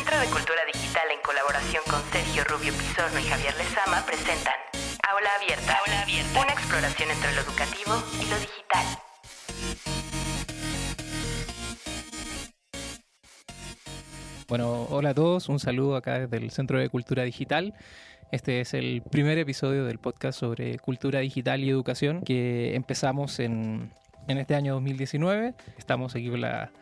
Centro de Cultura Digital en colaboración con Sergio Rubio Pizorno y Javier Lezama presentan Aula Abierta. Una exploración entre lo educativo y lo digital. Bueno, hola a todos, un saludo acá desde el Centro de Cultura Digital. Este es el primer episodio del podcast sobre cultura digital y educación que empezamos en, en este año 2019. Estamos aquí con la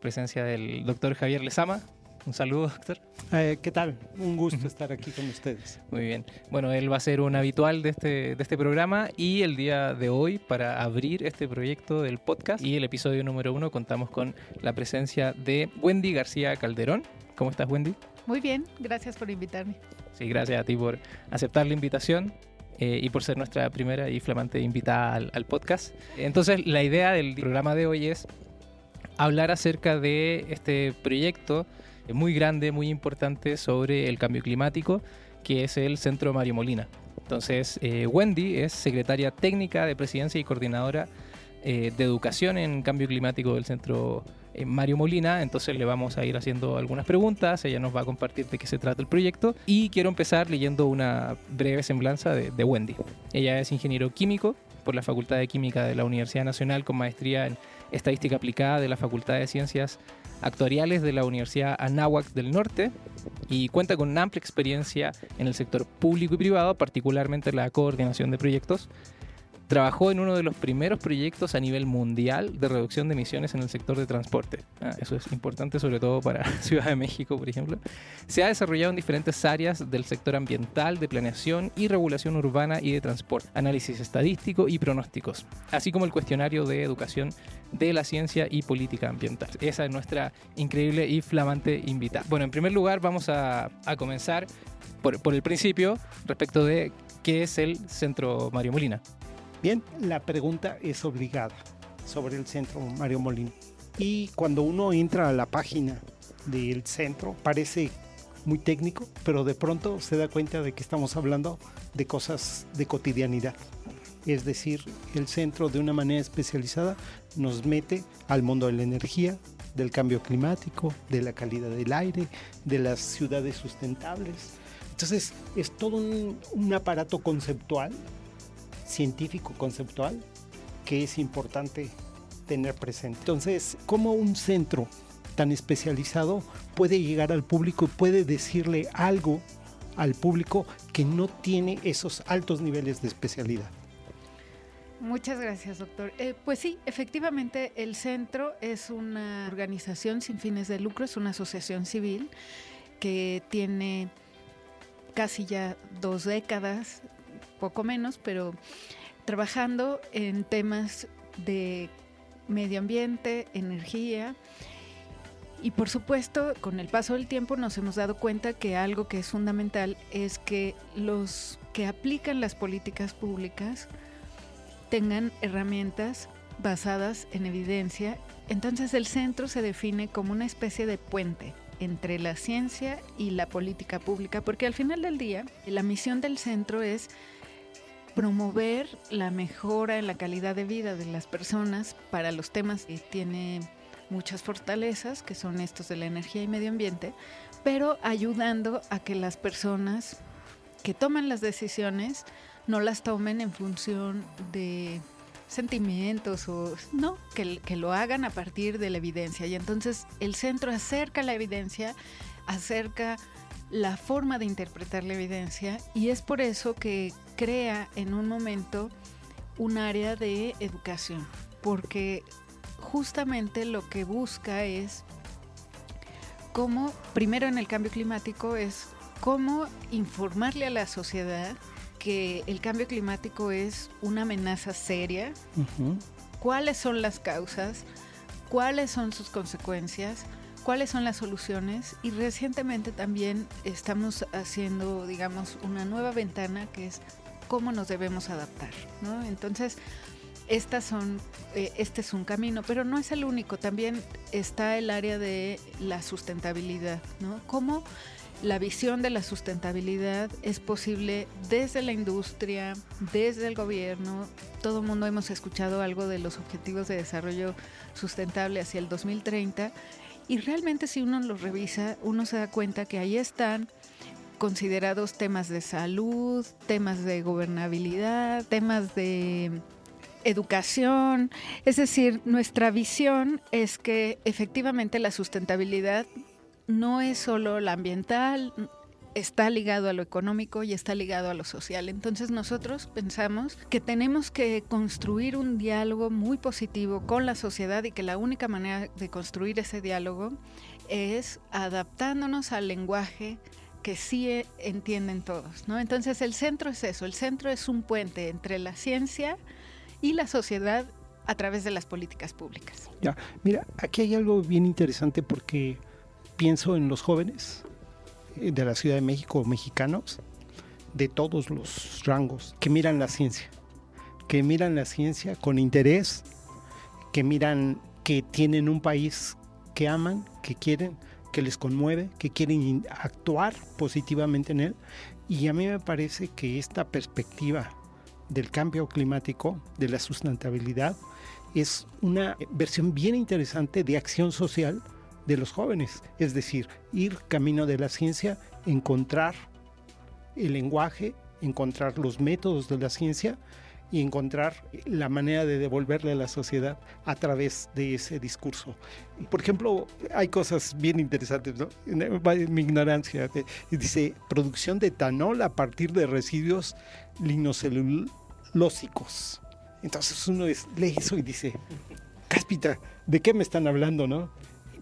presencia del doctor Javier Lezama. Un saludo, doctor. Eh, ¿Qué tal? Un gusto estar aquí con ustedes. Muy bien. Bueno, él va a ser un habitual de este, de este programa y el día de hoy, para abrir este proyecto del podcast y el episodio número uno, contamos con la presencia de Wendy García Calderón. ¿Cómo estás, Wendy? Muy bien, gracias por invitarme. Sí, gracias a ti por aceptar la invitación. Eh, y por ser nuestra primera y flamante invitada al, al podcast. Entonces, la idea del programa de hoy es hablar acerca de este proyecto muy grande, muy importante sobre el cambio climático, que es el Centro Mario Molina. Entonces, eh, Wendy es secretaria técnica de presidencia y coordinadora eh, de educación en cambio climático del Centro eh, Mario Molina. Entonces, le vamos a ir haciendo algunas preguntas. Ella nos va a compartir de qué se trata el proyecto. Y quiero empezar leyendo una breve semblanza de Wendy. Ella es ingeniero químico por la Facultad de Química de la Universidad Nacional con maestría en Estadística Aplicada de la Facultad de Ciencias Actuariales de la Universidad Anáhuac del Norte y cuenta con una amplia experiencia en el sector público y privado, particularmente en la coordinación de proyectos. Trabajó en uno de los primeros proyectos a nivel mundial de reducción de emisiones en el sector de transporte. Ah, eso es importante sobre todo para Ciudad de México, por ejemplo. Se ha desarrollado en diferentes áreas del sector ambiental, de planeación y regulación urbana y de transporte, análisis estadístico y pronósticos, así como el cuestionario de educación de la ciencia y política ambiental. Esa es nuestra increíble y flamante invitada. Bueno, en primer lugar vamos a, a comenzar por, por el principio respecto de qué es el Centro Mario Molina. Bien, la pregunta es obligada sobre el centro Mario Molina. Y cuando uno entra a la página del centro, parece muy técnico, pero de pronto se da cuenta de que estamos hablando de cosas de cotidianidad. Es decir, el centro de una manera especializada nos mete al mundo de la energía, del cambio climático, de la calidad del aire, de las ciudades sustentables. Entonces es todo un, un aparato conceptual científico conceptual que es importante tener presente. Entonces, ¿cómo un centro tan especializado puede llegar al público y puede decirle algo al público que no tiene esos altos niveles de especialidad? Muchas gracias, doctor. Eh, pues sí, efectivamente, el centro es una organización sin fines de lucro, es una asociación civil que tiene casi ya dos décadas poco menos, pero trabajando en temas de medio ambiente, energía. Y por supuesto, con el paso del tiempo nos hemos dado cuenta que algo que es fundamental es que los que aplican las políticas públicas tengan herramientas basadas en evidencia. Entonces el centro se define como una especie de puente entre la ciencia y la política pública, porque al final del día la misión del centro es promover la mejora en la calidad de vida de las personas para los temas que tiene muchas fortalezas, que son estos de la energía y medio ambiente, pero ayudando a que las personas que toman las decisiones no las tomen en función de sentimientos o no, que, que lo hagan a partir de la evidencia. Y entonces el centro acerca la evidencia, acerca la forma de interpretar la evidencia y es por eso que crea en un momento un área de educación, porque justamente lo que busca es cómo, primero en el cambio climático, es cómo informarle a la sociedad que el cambio climático es una amenaza seria, uh -huh. cuáles son las causas, cuáles son sus consecuencias, cuáles son las soluciones y recientemente también estamos haciendo, digamos, una nueva ventana que es cómo nos debemos adaptar. Entonces, estas son, eh, este es un camino, pero no es el único, también está el área de la sustentabilidad, ¿no? Cómo la visión de la sustentabilidad es posible desde la industria, desde el gobierno. Todo el mundo hemos escuchado algo de los objetivos de desarrollo sustentable hacia el 2030 Y realmente si uno los revisa, uno se da cuenta que ahí están considerados temas de salud, temas de gobernabilidad, temas de educación. Es decir, nuestra visión es que efectivamente la sustentabilidad no es solo la ambiental, está ligado a lo económico y está ligado a lo social. Entonces nosotros pensamos que tenemos que construir un diálogo muy positivo con la sociedad y que la única manera de construir ese diálogo es adaptándonos al lenguaje que sí entienden todos, ¿no? Entonces el centro es eso, el centro es un puente entre la ciencia y la sociedad a través de las políticas públicas. Ya, mira, aquí hay algo bien interesante porque pienso en los jóvenes eh, de la Ciudad de México, mexicanos, de todos los rangos, que miran la ciencia, que miran la ciencia con interés, que miran que tienen un país que aman, que quieren, que les conmueve, que quieren actuar positivamente en él. Y a mí me parece que esta perspectiva del cambio climático, de la sustentabilidad, es una versión bien interesante de acción social de los jóvenes, es decir, ir camino de la ciencia, encontrar el lenguaje, encontrar los métodos de la ciencia y encontrar la manera de devolverle a la sociedad a través de ese discurso. Por ejemplo, hay cosas bien interesantes, ¿no? En mi ignorancia, dice producción de etanol a partir de residuos linocelulósicos. Entonces uno lee eso y dice, cáspita, ¿de qué me están hablando, no?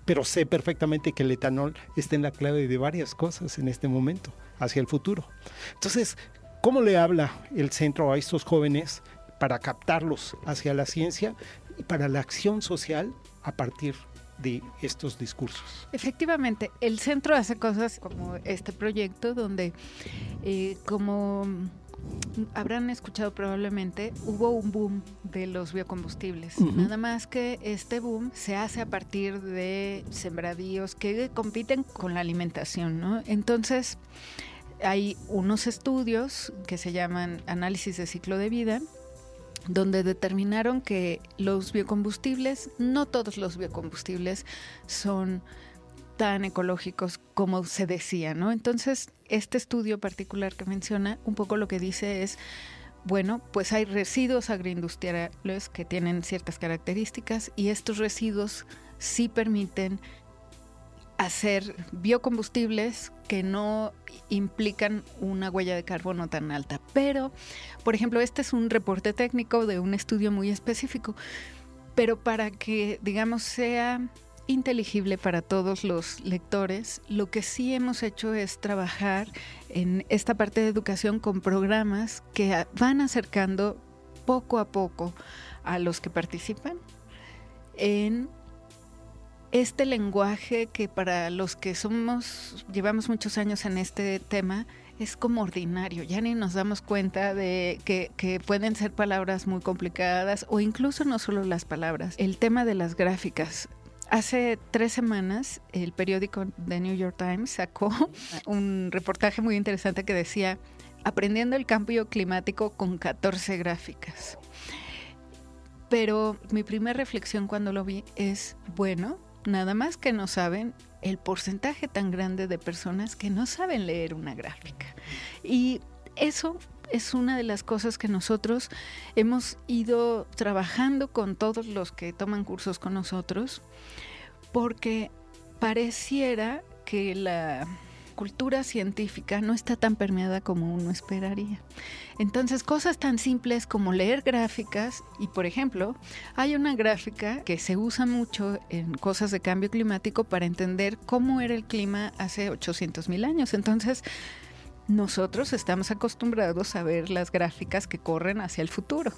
Pero sé perfectamente que el etanol está en la clave de varias cosas en este momento, hacia el futuro. Entonces, ¿Cómo le habla el centro a estos jóvenes para captarlos hacia la ciencia y para la acción social a partir de estos discursos? Efectivamente, el centro hace cosas como este proyecto donde, eh, como habrán escuchado probablemente, hubo un boom de los biocombustibles. Nada más que este boom se hace a partir de sembradíos que compiten con la alimentación, ¿no? Entonces, hay unos estudios que se llaman análisis de ciclo de vida, donde determinaron que los biocombustibles, no todos los biocombustibles son tan ecológicos como se decía, ¿no? Entonces, este estudio particular que menciona, un poco lo que dice es, bueno, pues hay residuos agroindustriales que tienen ciertas características y estos residuos sí permiten hacer biocombustibles que no implican una huella de carbono tan alta. Pero, por ejemplo, este es un reporte técnico de un estudio muy específico, pero para que, digamos, sea inteligible para todos los lectores, lo que sí hemos hecho es trabajar en esta parte de educación con programas que van acercando poco a poco a los que participan en este lenguaje que para los que somos, llevamos muchos años en este tema, es como ordinario, ya ni nos damos cuenta de que, que, pueden ser palabras muy complicadas o incluso no solo las palabras, el tema de las gráficas. Hace tres semanas el periódico The New York Times sacó un reportaje muy interesante que decía, aprendiendo el cambio climático con 14 gráficas. Pero mi primera reflexión cuando lo vi es, bueno, nada más que no saben el porcentaje tan grande de personas que no saben leer una gráfica. Y eso es una de las cosas que nosotros hemos ido trabajando con todos los que toman cursos con nosotros, porque pareciera que la cultura científica no está tan permeada como uno esperaría. Entonces, cosas tan simples como leer gráficas, y por ejemplo, hay una gráfica que se usa mucho en cosas de cambio climático para entender cómo era el clima hace 800 mil años. Entonces, nosotros estamos acostumbrados a ver las gráficas que corren hacia el futuro.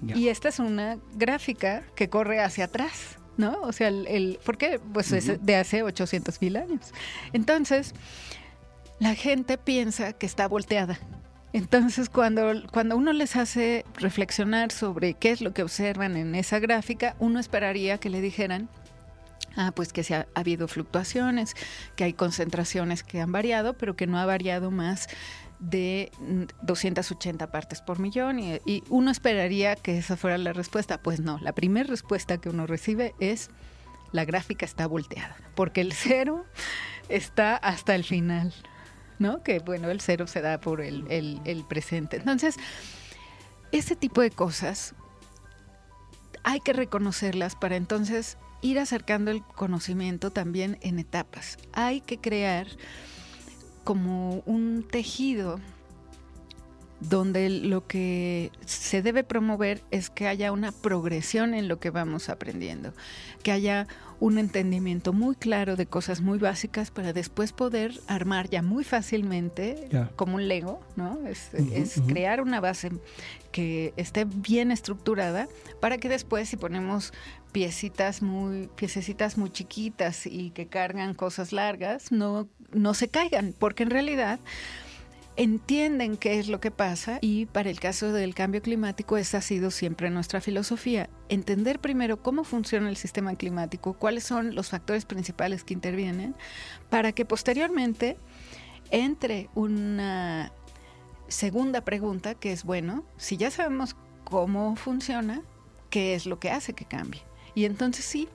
Y esta es una gráfica que corre hacia atrás. ¿No? O sea, el, ¿por qué? Pues es de hace 800 mil años. Entonces, la gente piensa que está volteada. Entonces, cuando, cuando uno les hace reflexionar sobre qué es lo que observan en esa gráfica, uno esperaría que le dijeran, ah, pues que se ha, habido fluctuaciones, que hay concentraciones que han variado, pero que no ha variado más de 280 partes por millón y, uno esperaría que esa fuera la respuesta. Pues no, la primera respuesta que uno recibe es la gráfica está volteada, porque el cero está hasta el final, ¿no? Que bueno, el cero se da por el, el presente. Entonces, ese tipo de cosas hay que reconocerlas para entonces ir acercando el conocimiento también en etapas. Hay que crear como un tejido donde lo que se debe promover es que haya una progresión en lo que vamos aprendiendo, que haya un entendimiento muy claro de cosas muy básicas para después poder armar ya muy fácilmente como un Lego, ¿no? Es, crear una base que esté bien estructurada para que después si ponemos piecitas muy piececitas muy chiquitas y que cargan cosas largas no no se caigan, porque en realidad entienden qué es lo que pasa y para el caso del cambio climático esa ha sido siempre nuestra filosofía. Entender primero cómo funciona el sistema climático, cuáles son los factores principales que intervienen, para que posteriormente entre una segunda pregunta que es, bueno, si ya sabemos cómo funciona, ¿qué es lo que hace que cambie? Y entonces sí,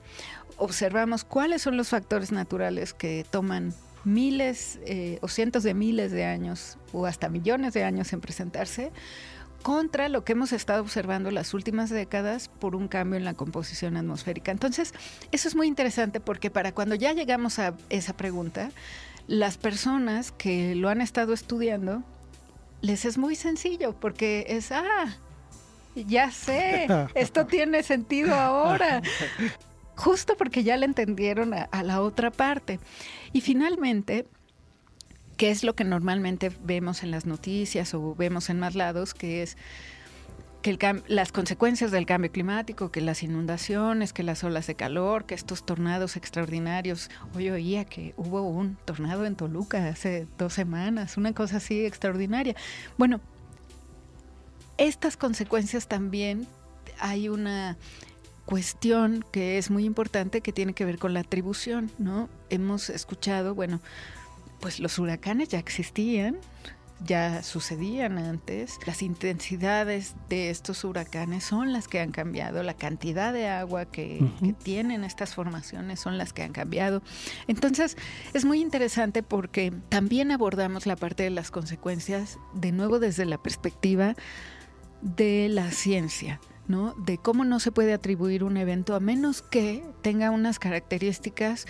observamos cuáles son los factores naturales que toman miles eh, o cientos de miles de años o hasta millones de años en presentarse contra lo que hemos estado observando las últimas décadas por un cambio en la composición atmosférica. Entonces, eso es muy interesante porque para cuando ya llegamos a esa pregunta, las personas que lo han estado estudiando, les es muy sencillo porque es, ah, ya sé, esto tiene sentido ahora justo porque ya le entendieron a, la otra parte. Y finalmente, ¿qué es lo que normalmente vemos en las noticias o vemos en más lados? Que es que las consecuencias del cambio climático, que las inundaciones, que las olas de calor, que estos tornados extraordinarios. Hoy oía que hubo un tornado en Toluca hace dos semanas, una cosa así extraordinaria. Bueno, estas consecuencias también hay una cuestión que es muy importante que tiene que ver con la atribución, ¿no? Hemos escuchado, bueno, pues los huracanes ya existían, ya sucedían antes, las intensidades de estos huracanes son las que han cambiado, la cantidad de agua que, que, tienen estas formaciones son las que han cambiado. Entonces, es muy interesante porque también abordamos la parte de las consecuencias, de nuevo desde la perspectiva de la ciencia. ¿no? De cómo no se puede atribuir un evento a menos que tenga unas características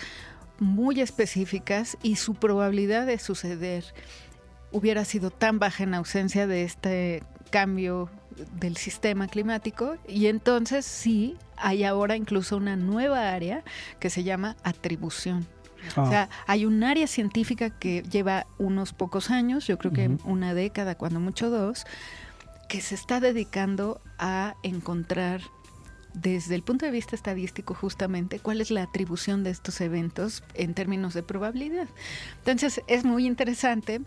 muy específicas y su probabilidad de suceder hubiera sido tan baja en ausencia de este cambio del sistema climático y entonces sí hay ahora incluso una nueva área que se llama atribución. O sea, ah. hay un área científica que lleva unos pocos años, yo creo que una década, cuando mucho dos, que se está dedicando a encontrar desde el punto de vista estadístico justamente cuál es la atribución de estos eventos en términos de probabilidad. Entonces es muy interesante.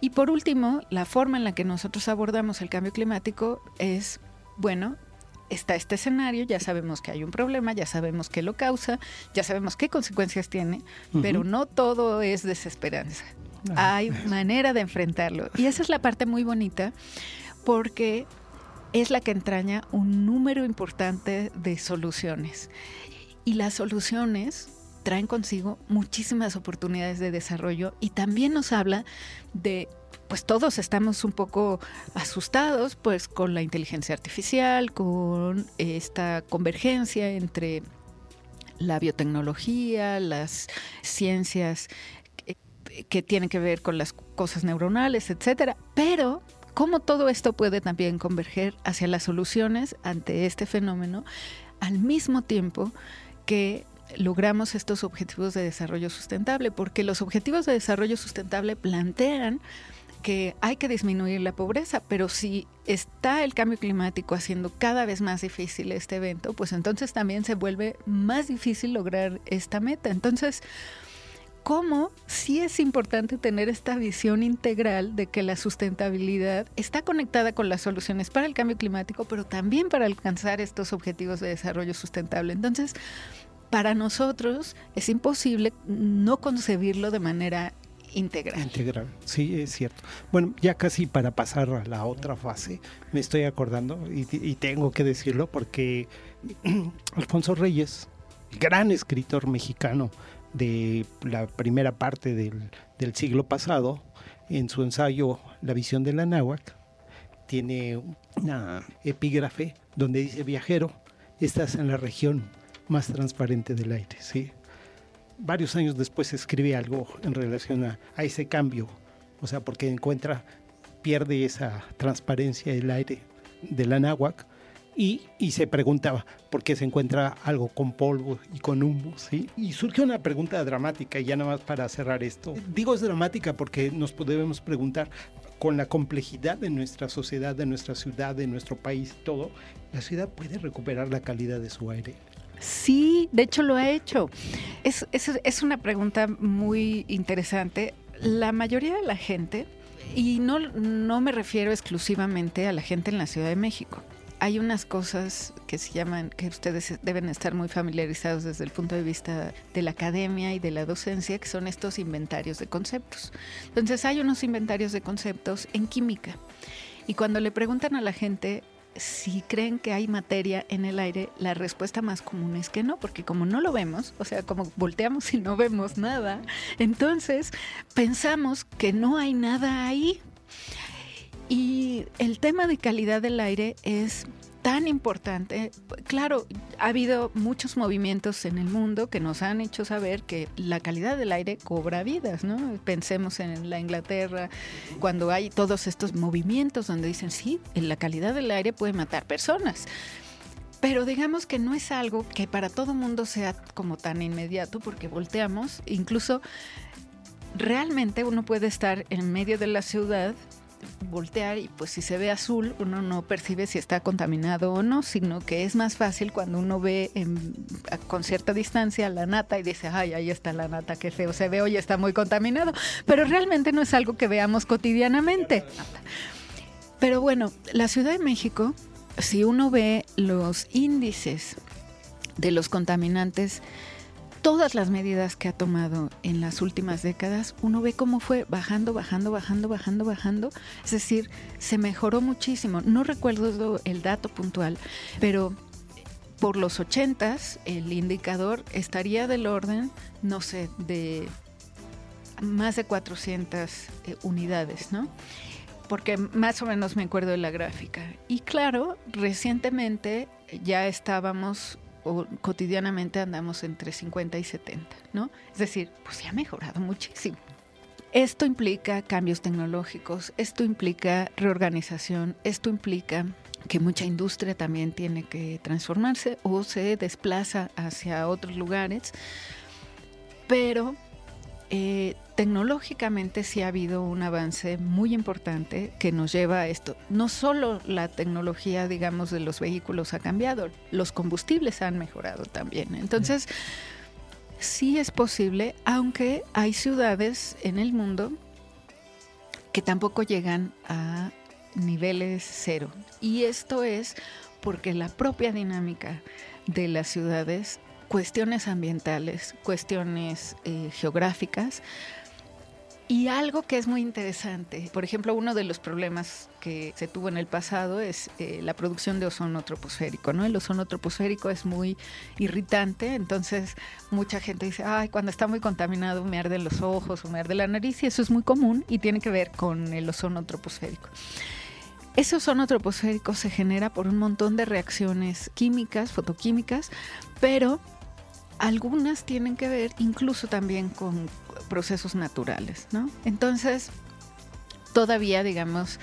Y por último, la forma en la que nosotros abordamos el cambio climático es, bueno, está este escenario, ya sabemos que hay un problema, ya sabemos qué lo causa, ya sabemos qué consecuencias tiene, pero no todo es desesperanza. Hay manera de enfrentarlo. Y esa es la parte muy bonita porque es la que entraña un número importante de soluciones. Y las soluciones traen consigo muchísimas oportunidades de desarrollo y también nos habla de pues todos estamos un poco asustados pues con la inteligencia artificial, con esta convergencia entre la biotecnología, las ciencias que, que tienen que ver con las cosas neuronales, etcétera, pero cómo todo esto puede también converger hacia las soluciones ante este fenómeno al mismo tiempo que logramos estos objetivos de desarrollo sustentable, porque los objetivos de desarrollo sustentable plantean que hay que disminuir la pobreza, pero si está el cambio climático haciendo cada vez más difícil este evento, pues entonces también se vuelve más difícil lograr esta meta. Entonces, cómo sí es importante tener esta visión integral de que la sustentabilidad está conectada con las soluciones para el cambio climático, pero también para alcanzar estos objetivos de desarrollo sustentable. Entonces, para nosotros es imposible no concebirlo de manera integral. Integral, sí, es cierto. Bueno, ya casi para pasar a la otra fase, me estoy acordando y, y tengo que decirlo porque Alfonso Reyes gran escritor mexicano de la primera parte del, del siglo pasado, en su ensayo La visión de la náhuatl, tiene una epígrafe donde dice, viajero, estás en la región más transparente del aire. ¿sí? Varios años después escribe algo en relación a, a ese cambio, o sea, porque encuentra, pierde esa transparencia del aire de la náhuatl y, se preguntaba por qué se encuentra algo con polvo y con humo, ¿sí? Y surge una pregunta dramática, y ya nada más para cerrar esto. Digo es dramática porque nos podemos preguntar, con la complejidad de nuestra sociedad, de nuestra ciudad, de nuestro país, todo, ¿la ciudad puede recuperar la calidad de su aire? Sí, de hecho lo ha hecho. Es, una pregunta muy interesante. La mayoría de la gente, y no me refiero exclusivamente a la gente en la Ciudad de México, hay unas cosas que se llaman, que ustedes deben estar muy familiarizados desde el punto de vista de la academia y de la docencia, que son estos inventarios de conceptos. Entonces hay unos inventarios de conceptos en química. Y cuando le preguntan a la gente si creen que hay materia en el aire, la respuesta más común es que no, porque como no lo vemos, o sea, como volteamos y no vemos nada, entonces pensamos que no hay nada ahí. Y el tema de calidad del aire es tan importante. Claro, ha habido muchos movimientos en el mundo que nos han hecho saber que la calidad del aire cobra vidas, ¿no? Pensemos en la Inglaterra, cuando hay todos estos movimientos donde dicen, sí, la calidad del aire puede matar personas. Pero digamos que no es algo que para todo mundo sea como tan inmediato, porque volteamos, incluso realmente uno puede estar en medio de la ciudad voltear y pues si se ve azul uno no percibe si está contaminado o no, sino que es más fácil cuando uno ve con cierta distancia la nata y dice, ay, ahí está la nata, qué feo se ve, hoy está muy contaminado, pero realmente no es algo que veamos cotidianamente. Pero bueno, la Ciudad de México, si uno ve los índices de los contaminantes, todas las medidas que ha tomado en las últimas décadas, uno ve cómo fue bajando, bajando, bajando, bajando, bajando. Es decir, se mejoró muchísimo. No recuerdo el dato puntual, pero por los 80 el indicador estaría del orden, no sé, de más de 400 eh, unidades, ¿no? Porque más o menos me acuerdo de la gráfica. Y claro, recientemente ya estábamos cotidianamente andamos entre 50 y 70, ¿no? Es decir, pues se ha mejorado muchísimo. Esto implica cambios tecnológicos, esto implica reorganización, esto implica que mucha industria también tiene que transformarse o se desplaza hacia otros lugares, pero eh, tecnológicamente sí ha habido un avance muy importante que nos lleva a esto. No solo la tecnología, digamos, de los vehículos ha cambiado, los combustibles han mejorado también. Entonces, sí es posible, aunque hay ciudades en el mundo que tampoco llegan a niveles cero. Y esto es porque la propia dinámica de las ciudades cuestiones ambientales, cuestiones eh, geográficas. Y algo que es muy interesante, por ejemplo, uno de los problemas que se tuvo en el pasado es eh, la producción de ozono troposférico, ¿no? El ozono troposférico es muy irritante, entonces mucha gente dice, ay, cuando está muy contaminado me arden los ojos o me arde la nariz, y eso es muy común y tiene que ver con el ozono troposférico. Ese ozono troposférico se genera por un montón de reacciones químicas, fotoquímicas, pero algunas tienen que ver incluso también con procesos naturales, ¿no? Entonces, todavía, digamos,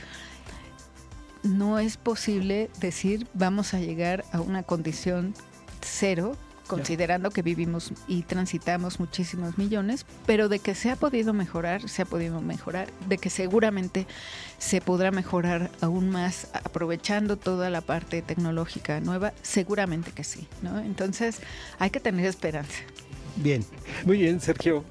no es posible decir vamos a llegar a una condición cero considerando que vivimos y transitamos muchísimos millones, pero de que se ha podido mejorar, se ha podido mejorar, de que seguramente se podrá mejorar aún más aprovechando toda la parte tecnológica nueva, seguramente que sí, ¿no? Entonces hay que tener esperanza. Bien, muy bien, Sergio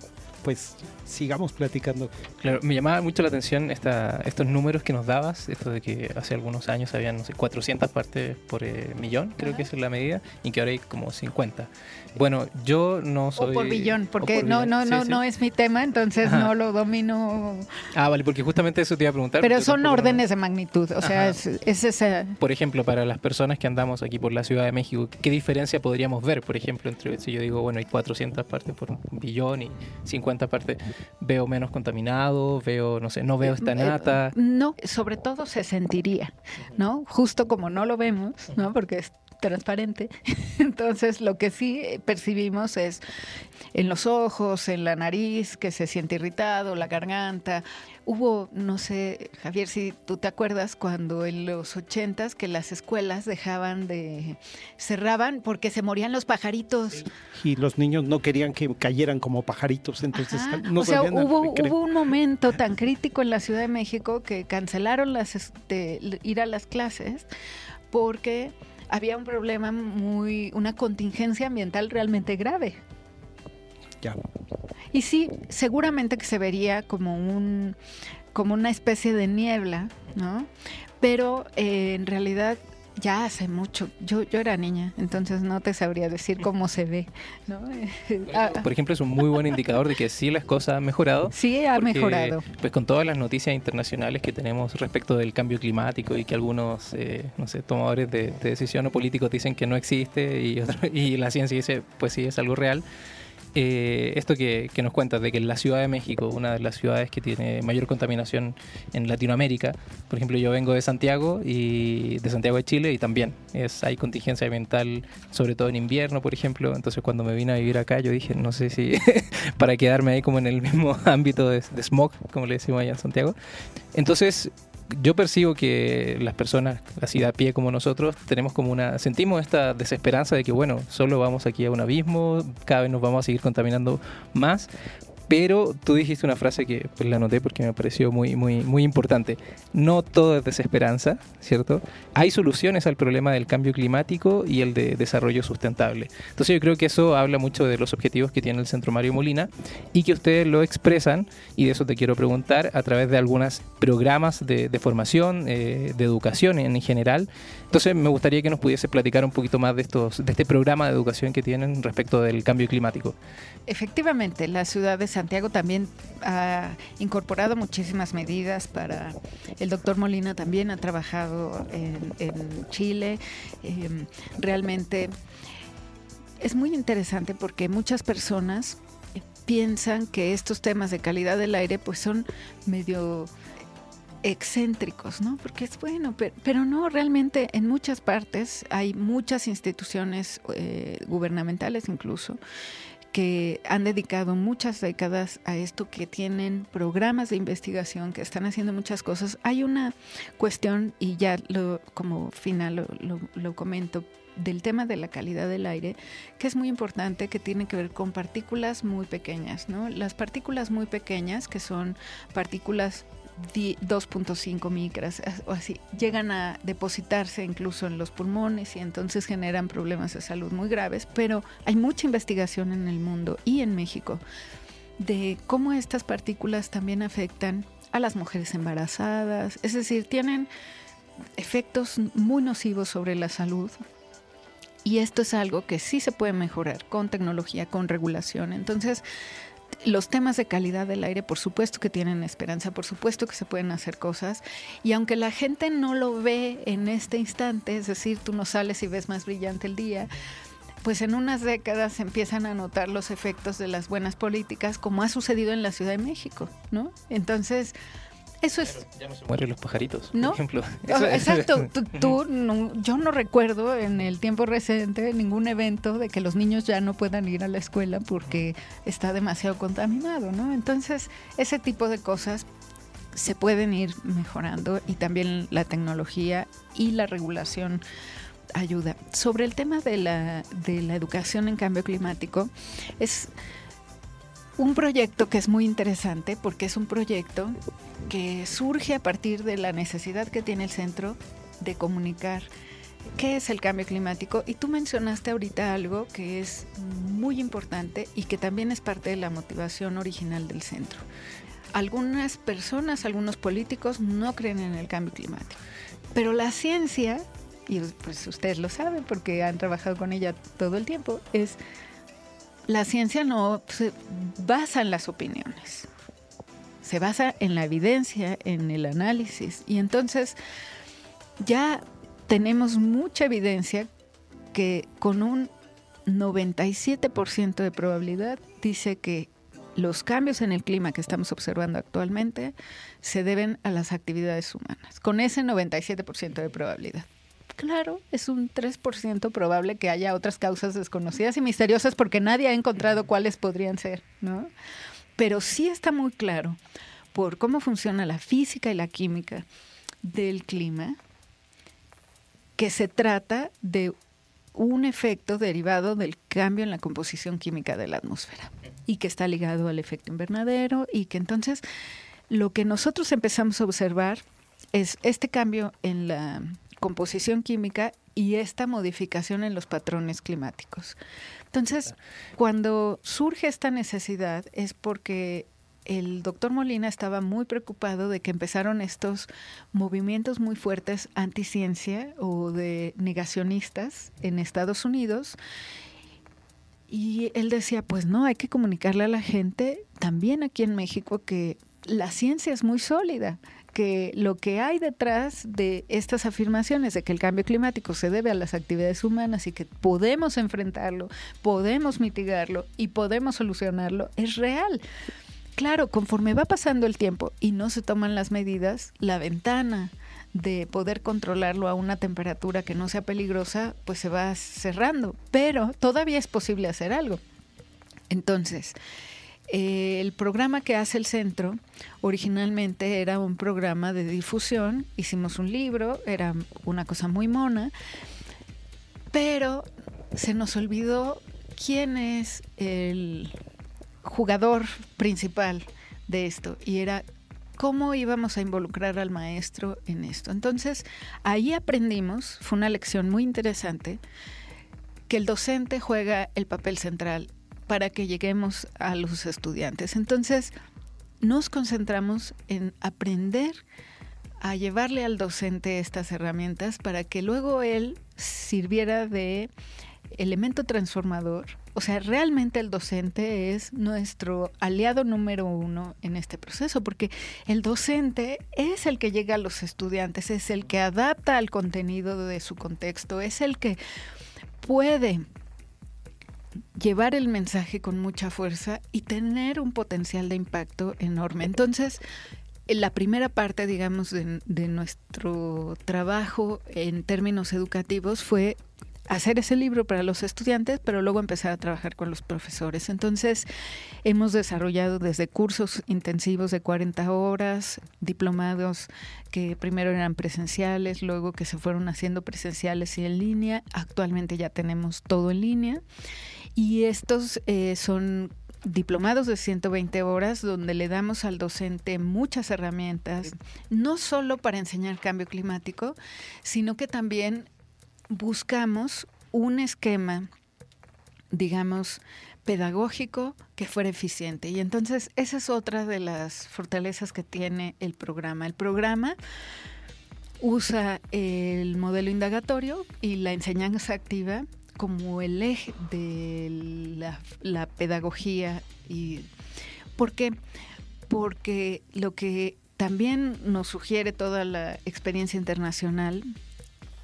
pues sigamos platicando. Claro, me llamaba mucho la atención esta, estos números que nos dabas, esto de que hace algunos años habían, no sé, 400 partes por eh, millón, creo que esa es la medida, y que ahora hay como 50. Bueno, yo no soy... O por billón, porque no, no, no, no es mi tema, entonces no lo domino. Ah, vale, porque justamente eso te iba a preguntar. Pero son órdenes de magnitud, o sea, es, es esa... Por ejemplo, para las personas que andamos aquí por la Ciudad de México, ¿qué diferencia podríamos ver, por ejemplo, entre si yo digo, bueno, hay 400 partes por billón y 50 partes, veo menos contaminado, veo, no sé, no veo esta Eh, nata? No, sobre todo se sentiría, ¿no? Justo como no lo vemos, ¿no? Porque es transparente. Entonces, lo que sí percibimos es en los ojos, en la nariz, que se siente irritado, la garganta. Hubo, no sé, Javier, si tú te acuerdas, cuando en los ochentas que las escuelas dejaban de... cerraban porque se morían los pajaritos. Y los niños no querían que cayeran como pajaritos, entonces Ajá. no o sea, hubo, hubo un momento tan crítico en la Ciudad de México que cancelaron las, este, ir a las clases porque había un problema muy, una contingencia ambiental realmente grave. Ya. Y sí, seguramente que se vería como un como una especie de niebla, ¿no? Pero eh, en realidad ya hace mucho. Yo yo era niña, entonces no te sabría decir cómo se ve, ¿no? Ah, Por ejemplo, es un muy buen indicador de que sí las cosas han mejorado. sí ha porque, mejorado. Pues con todas las noticias internacionales que tenemos respecto del cambio climático y que algunos, eh, no sé, tomadores de, de decisión o políticos dicen que no existe y, otro- y la ciencia dice, pues sí, es algo real. Eh, esto que, que nos cuentas de que la Ciudad de México, una de las ciudades que tiene mayor contaminación en Latinoamérica, por ejemplo, yo vengo de Santiago y de Santiago de Chile y también es hay contingencia ambiental, sobre todo en invierno, por ejemplo. Entonces, cuando me vine a vivir acá, yo dije, no sé si para quedarme ahí como en el mismo ámbito de, de smog, como le decimos allá en Santiago. Entonces, yo percibo que las personas así de a pie como nosotros tenemos como una sentimos esta desesperanza de que bueno solo vamos aquí a un abismo cada vez nos vamos a seguir contaminando más pero tú dijiste una frase que pues, la anoté porque me pareció muy muy muy importante no todo es desesperanza cierto hay soluciones al problema del cambio climático y el de desarrollo sustentable entonces yo creo que eso habla mucho de los objetivos que tiene el Centro Mario Molina y que ustedes lo expresan y de eso te quiero preguntar a través de algunos programas de, formación, eh, de educación en, general. Entonces me gustaría que nos pudiese platicar un poquito más de estos, de este programa de educación que tienen respecto del cambio climático. Efectivamente, la ciudad de Santiago también ha incorporado muchísimas medidas para... El doctor Molina también ha trabajado en, Chile. Eh, realmente es muy interesante porque muchas personas piensan que estos temas de calidad del aire pues son medio excéntricos, ¿no? Porque es bueno, pero, pero no, realmente en muchas partes hay muchas instituciones eh, gubernamentales incluso que han dedicado muchas décadas a esto, que tienen programas de investigación, que están haciendo muchas cosas. Hay una cuestión, y ya lo, como final lo, lo, lo comento, del tema de la calidad del aire, que es muy importante, que tiene que ver con partículas muy pequeñas, ¿no? Las partículas muy pequeñas, que son partículas 2.5 micras o así, llegan a depositarse incluso en los pulmones y entonces generan problemas de salud muy graves, pero hay mucha investigación en el mundo y en México de cómo estas partículas también afectan a las mujeres embarazadas, es decir, tienen efectos muy nocivos sobre la salud. Y esto es algo que sí se puede mejorar con tecnología, con regulación. Entonces, los temas de calidad del aire, por supuesto que tienen esperanza, por supuesto que se pueden hacer cosas. Y aunque la gente no lo ve en este instante, es decir, tú no sales y ves más brillante el día, pues en unas décadas empiezan a notar los efectos de las buenas políticas, como ha sucedido en la Ciudad de México, ¿no? Entonces, eso es... Ya no se mueren los pajaritos, ¿No? por ejemplo. Oh, exacto, tú, tú no, yo no recuerdo en el tiempo reciente ningún evento de que los niños ya no puedan ir a la escuela porque está demasiado contaminado, ¿no? Entonces, ese tipo de cosas se pueden ir mejorando y también la tecnología y la regulación ayuda. Sobre el tema de la, de la educación en cambio climático, es un proyecto que es muy interesante porque es un proyecto que surge a partir de la necesidad que tiene el centro de comunicar ¿qué es el cambio climático? Y tú mencionaste ahorita algo que es muy importante y que también es parte de la motivación original del centro. Algunas personas, algunos políticos no creen en el cambio climático, pero la ciencia, y pues ustedes lo saben porque han trabajado con ella todo el tiempo, es la ciencia no se basa en las opiniones, se basa en la evidencia, en el análisis. Y entonces ya tenemos mucha evidencia que con un 97% de probabilidad dice que los cambios en el clima que estamos observando actualmente se deben a las actividades humanas, con ese 97% de probabilidad. Claro, es un 3% probable que haya otras causas desconocidas y misteriosas porque nadie ha encontrado cuáles podrían ser, ¿no? Pero sí está muy claro por cómo funciona la física y la química del clima que se trata de un efecto derivado del cambio en la composición química de la atmósfera y que está ligado al efecto invernadero y que entonces lo que nosotros empezamos a observar es este cambio en la composición química y esta modificación en los patrones climáticos. Entonces, cuando surge esta necesidad es porque el doctor Molina estaba muy preocupado de que empezaron estos movimientos muy fuertes anticiencia o de negacionistas en Estados Unidos. Y él decía, pues no, hay que comunicarle a la gente, también aquí en México, que la ciencia es muy sólida, que lo que hay detrás de estas afirmaciones de que el cambio climático se debe a las actividades humanas y que podemos enfrentarlo, podemos mitigarlo y podemos solucionarlo, es real. Claro, conforme va pasando el tiempo y no se toman las medidas, la ventana de poder controlarlo a una temperatura que no sea peligrosa, pues se va cerrando. Pero todavía es posible hacer algo. Entonces, eh, el programa que hace el centro originalmente era un programa de difusión, hicimos un libro, era una cosa muy mona, pero se nos olvidó quién es el jugador principal de esto y era cómo íbamos a involucrar al maestro en esto. Entonces, ahí aprendimos, fue una lección muy interesante, que el docente juega el papel central para que lleguemos a los estudiantes. Entonces, nos concentramos en aprender a llevarle al docente estas herramientas para que luego él sirviera de elemento transformador o sea, realmente el docente es nuestro aliado número uno en este proceso, porque el docente es el que llega a los estudiantes, es el que adapta al contenido de su contexto, es el que puede llevar el mensaje con mucha fuerza y tener un potencial de impacto enorme. Entonces, la primera parte, digamos, de, nuestro trabajo en términos educativos fue hacer ese libro para los estudiantes, pero luego empezar a trabajar con los profesores. Entonces, hemos desarrollado desde cursos intensivos de 40 horas, diplomados que primero eran presenciales, luego que se fueron haciendo presenciales y en línea. Actualmente ya tenemos todo en línea. Y estos eh, son diplomados de 120 horas donde le damos al docente muchas herramientas, no solo para enseñar cambio climático, sino que también buscamos un esquema, digamos, pedagógico que fuera eficiente. Y entonces esa es otra de las fortalezas que tiene el programa. El programa usa el modelo indagatorio y la enseñanza activa como el eje de la, pedagogía. Y, ¿Por qué? Porque lo que también nos sugiere toda la experiencia internacional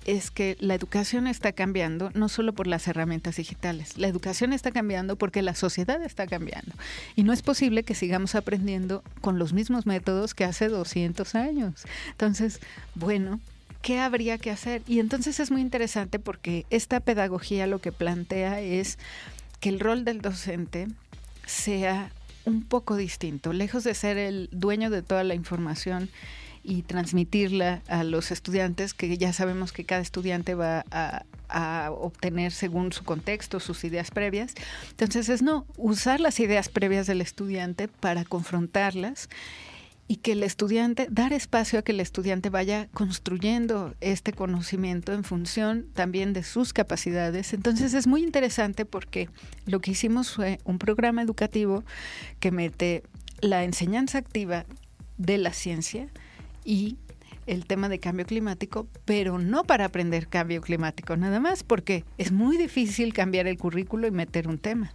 es que la educación está cambiando no solo por las herramientas digitales, la educación está cambiando porque la sociedad está cambiando. Y no es posible que sigamos aprendiendo con los mismos métodos que hace 200 años. Entonces, bueno, ¿qué habría que hacer? Y entonces es muy interesante porque esta pedagogía lo que plantea es que el rol del docente sea un poco distinto, lejos de ser el dueño de toda la información y transmitirla a los estudiantes, que ya sabemos que cada estudiante va a, obtener según su contexto, sus ideas previas. Entonces es no, usar las ideas previas del estudiante para confrontarlas y que el estudiante, dar espacio a que el estudiante vaya construyendo este conocimiento en función también de sus capacidades. Entonces es muy interesante porque lo que hicimos fue un programa educativo que mete la enseñanza activa de la ciencia y el tema de cambio climático, pero no para aprender cambio climático nada más, porque es muy difícil cambiar el currículo y meter un tema.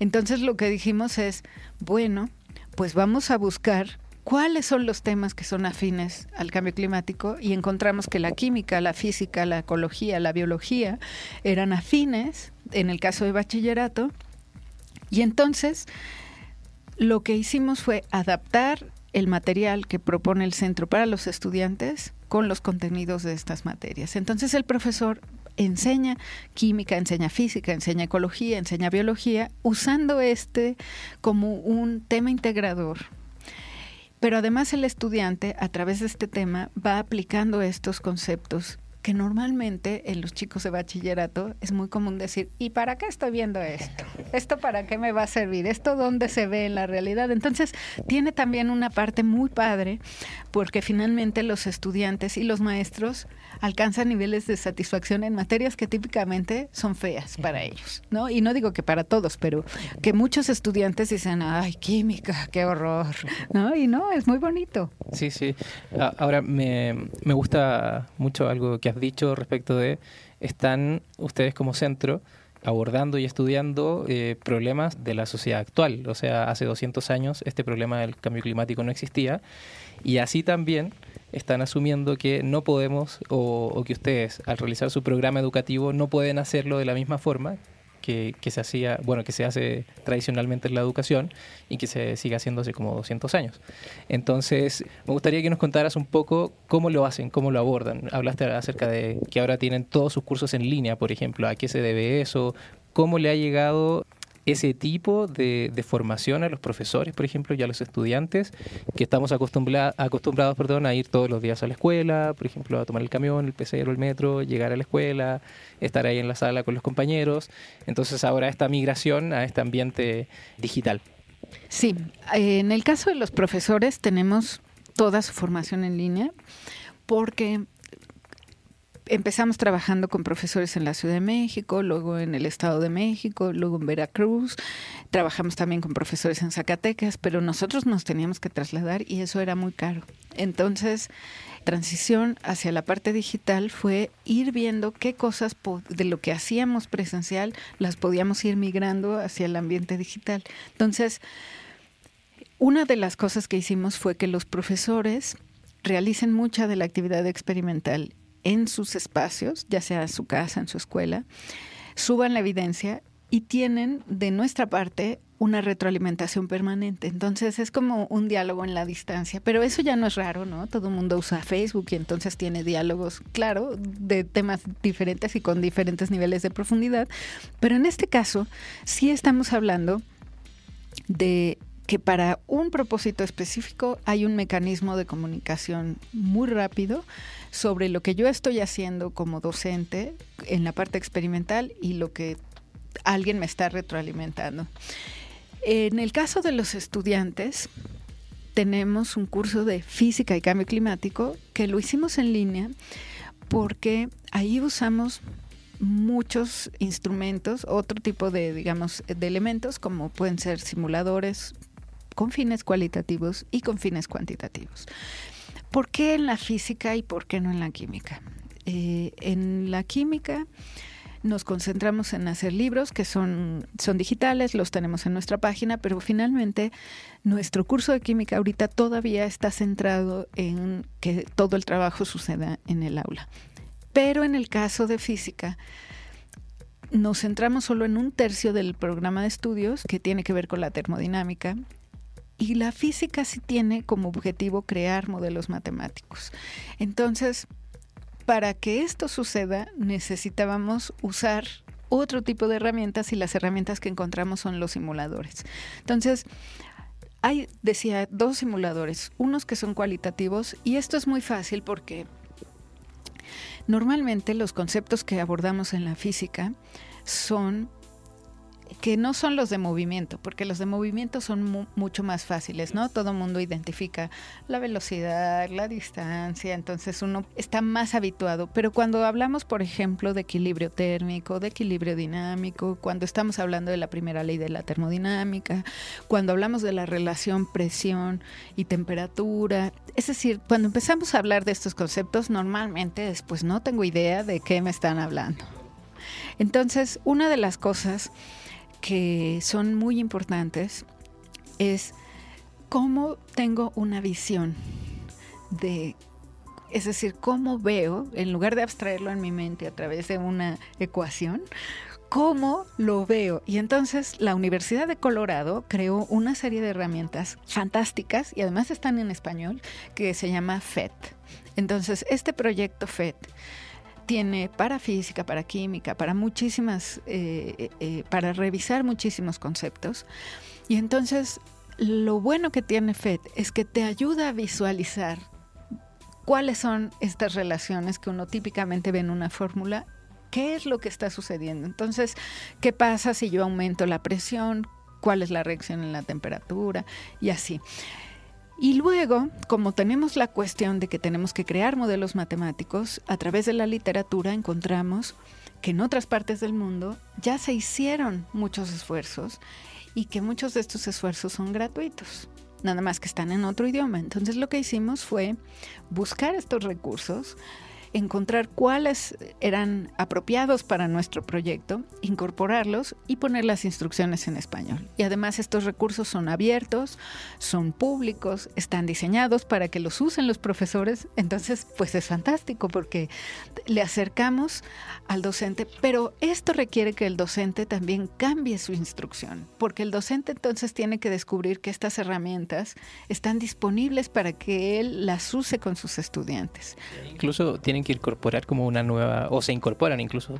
Entonces lo que dijimos es, bueno, pues vamos a buscar cuáles son los temas que son afines al cambio climático y encontramos que la química, la física, la ecología, la biología eran afines en el caso de bachillerato. Y entonces lo que hicimos fue adaptar el material que propone el centro para los estudiantes con los contenidos de estas materias. Entonces el profesor enseña química, enseña física, enseña ecología, enseña biología, usando este como un tema integrador pero además el estudiante, a través de este tema, va aplicando estos conceptos que normalmente en los chicos de bachillerato es muy común decir, ¿y para qué estoy viendo esto? ¿Esto para qué me va a servir? ¿Esto dónde se ve en la realidad? Entonces, tiene también una parte muy padre porque finalmente los estudiantes y los maestros alcanzan niveles de satisfacción en materias que típicamente son feas para ellos, ¿no? Y no digo que para todos, pero que muchos estudiantes dicen, ay, química, qué horror, ¿no? Y no, es muy bonito. Sí, sí. Ahora, me, me gusta mucho algo que dicho respecto de, están ustedes como centro abordando y estudiando eh, problemas de la sociedad actual. O sea, hace 200 años este problema del cambio climático no existía y así también están asumiendo que no podemos o, o que ustedes al realizar su programa educativo no pueden hacerlo de la misma forma que, se hacía, bueno, que se hace tradicionalmente en la educación y que se sigue haciendo hace como 200 años. Entonces, me gustaría que nos contaras un poco cómo lo hacen, cómo lo abordan. Hablaste acerca de que ahora tienen todos sus cursos en línea, por ejemplo, ¿a qué se debe eso? ¿Cómo le ha llegado ese tipo de, formación a los profesores, por ejemplo, y a los estudiantes, que estamos acostumbrados perdón, a ir todos los días a la escuela, por ejemplo, a tomar el camión, el pecero, el metro, llegar a la escuela, estar ahí en la sala con los compañeros. Entonces ahora esta migración a este ambiente digital. Sí, en el caso de los profesores tenemos toda su formación en línea porque empezamos trabajando con profesores en la Ciudad de México, luego en el Estado de México, luego en Veracruz. Trabajamos también con profesores en Zacatecas, pero nosotros nos teníamos que trasladar y eso era muy caro. Entonces, transición hacia la parte digital fue ir viendo qué cosas de lo que hacíamos presencial las podíamos ir migrando hacia el ambiente digital. Entonces, una de las cosas que hicimos fue que los profesores realicen mucha de la actividad experimental en sus espacios, ya sea en su casa, en su escuela, suban la evidencia y tienen de nuestra parte una retroalimentación permanente. Entonces es como un diálogo en la distancia, pero eso ya no es raro, ¿no? Todo el mundo usa Facebook y entonces tiene diálogos, claro, de temas diferentes y con diferentes niveles de profundidad, pero en este caso sí estamos hablando de que para un propósito específico hay un mecanismo de comunicación muy rápido sobre lo que yo estoy haciendo como docente en la parte experimental y lo que alguien me está retroalimentando. En el caso de los estudiantes, tenemos un curso de física y cambio climático que lo hicimos en línea porque ahí usamos muchos instrumentos, otro tipo de, digamos, de elementos como pueden ser simuladores con fines cualitativos y con fines cuantitativos. ¿Por qué en la física y por qué no en la química? Eh, en la química nos concentramos en hacer libros que son, son digitales, los tenemos en nuestra página, pero finalmente nuestro curso de química ahorita todavía está centrado en que todo el trabajo suceda en el aula. Pero en el caso de física, nos centramos solo en un tercio del programa de estudios que tiene que ver con la termodinámica y la física sí tiene como objetivo crear modelos matemáticos. Entonces, para que esto suceda, necesitábamos usar otro tipo de herramientas y las herramientas que encontramos son los simuladores. Entonces, hay, decía, dos simuladores, unos que son cualitativos y esto es muy fácil porque normalmente los conceptos que abordamos en la física son que no son los de movimiento, porque los de movimiento son mucho más fáciles, ¿no? Todo mundo identifica la velocidad, la distancia, entonces uno está más habituado. Pero cuando hablamos, por ejemplo, de equilibrio térmico, de equilibrio dinámico, cuando estamos hablando de la primera ley de la termodinámica, cuando hablamos de la relación presión y temperatura, es decir, cuando empezamos a hablar de estos conceptos, normalmente después no tengo idea de qué me están hablando. Entonces, una de las cosas que son muy importantes es cómo tengo una visión de, es decir, cómo veo, en lugar de abstraerlo en mi mente a través de una ecuación, cómo lo veo. Y entonces la Universidad de Colorado creó una serie de herramientas fantásticas y además están en español que se llama FET. Entonces, este proyecto FET tiene para física, para química, para muchísimas, eh, eh, eh, para revisar muchísimos conceptos. Y entonces lo bueno que tiene FED es que te ayuda a visualizar cuáles son estas relaciones que uno típicamente ve en una fórmula, qué es lo que está sucediendo. Entonces, ¿qué pasa si yo aumento la presión? ¿Cuál es la reacción en la temperatura? Y así. Y luego, como tenemos la cuestión de que tenemos que crear modelos matemáticos, a través de la literatura encontramos que en otras partes del mundo ya se hicieron muchos esfuerzos y que muchos de estos esfuerzos son gratuitos, nada más que están en otro idioma. Entonces lo que hicimos fue buscar estos recursos, encontrar cuáles eran apropiados para nuestro proyecto, incorporarlos y poner las instrucciones en español. Y además estos recursos son abiertos, son públicos, están diseñados para que los usen los profesores. Entonces, pues es fantástico porque le acercamos al docente, pero esto requiere que el docente también cambie su instrucción, porque el docente entonces tiene que descubrir que estas herramientas están disponibles para que él las use con sus estudiantes. Incluso tienen que incorporar como una nueva, o se incorporan incluso,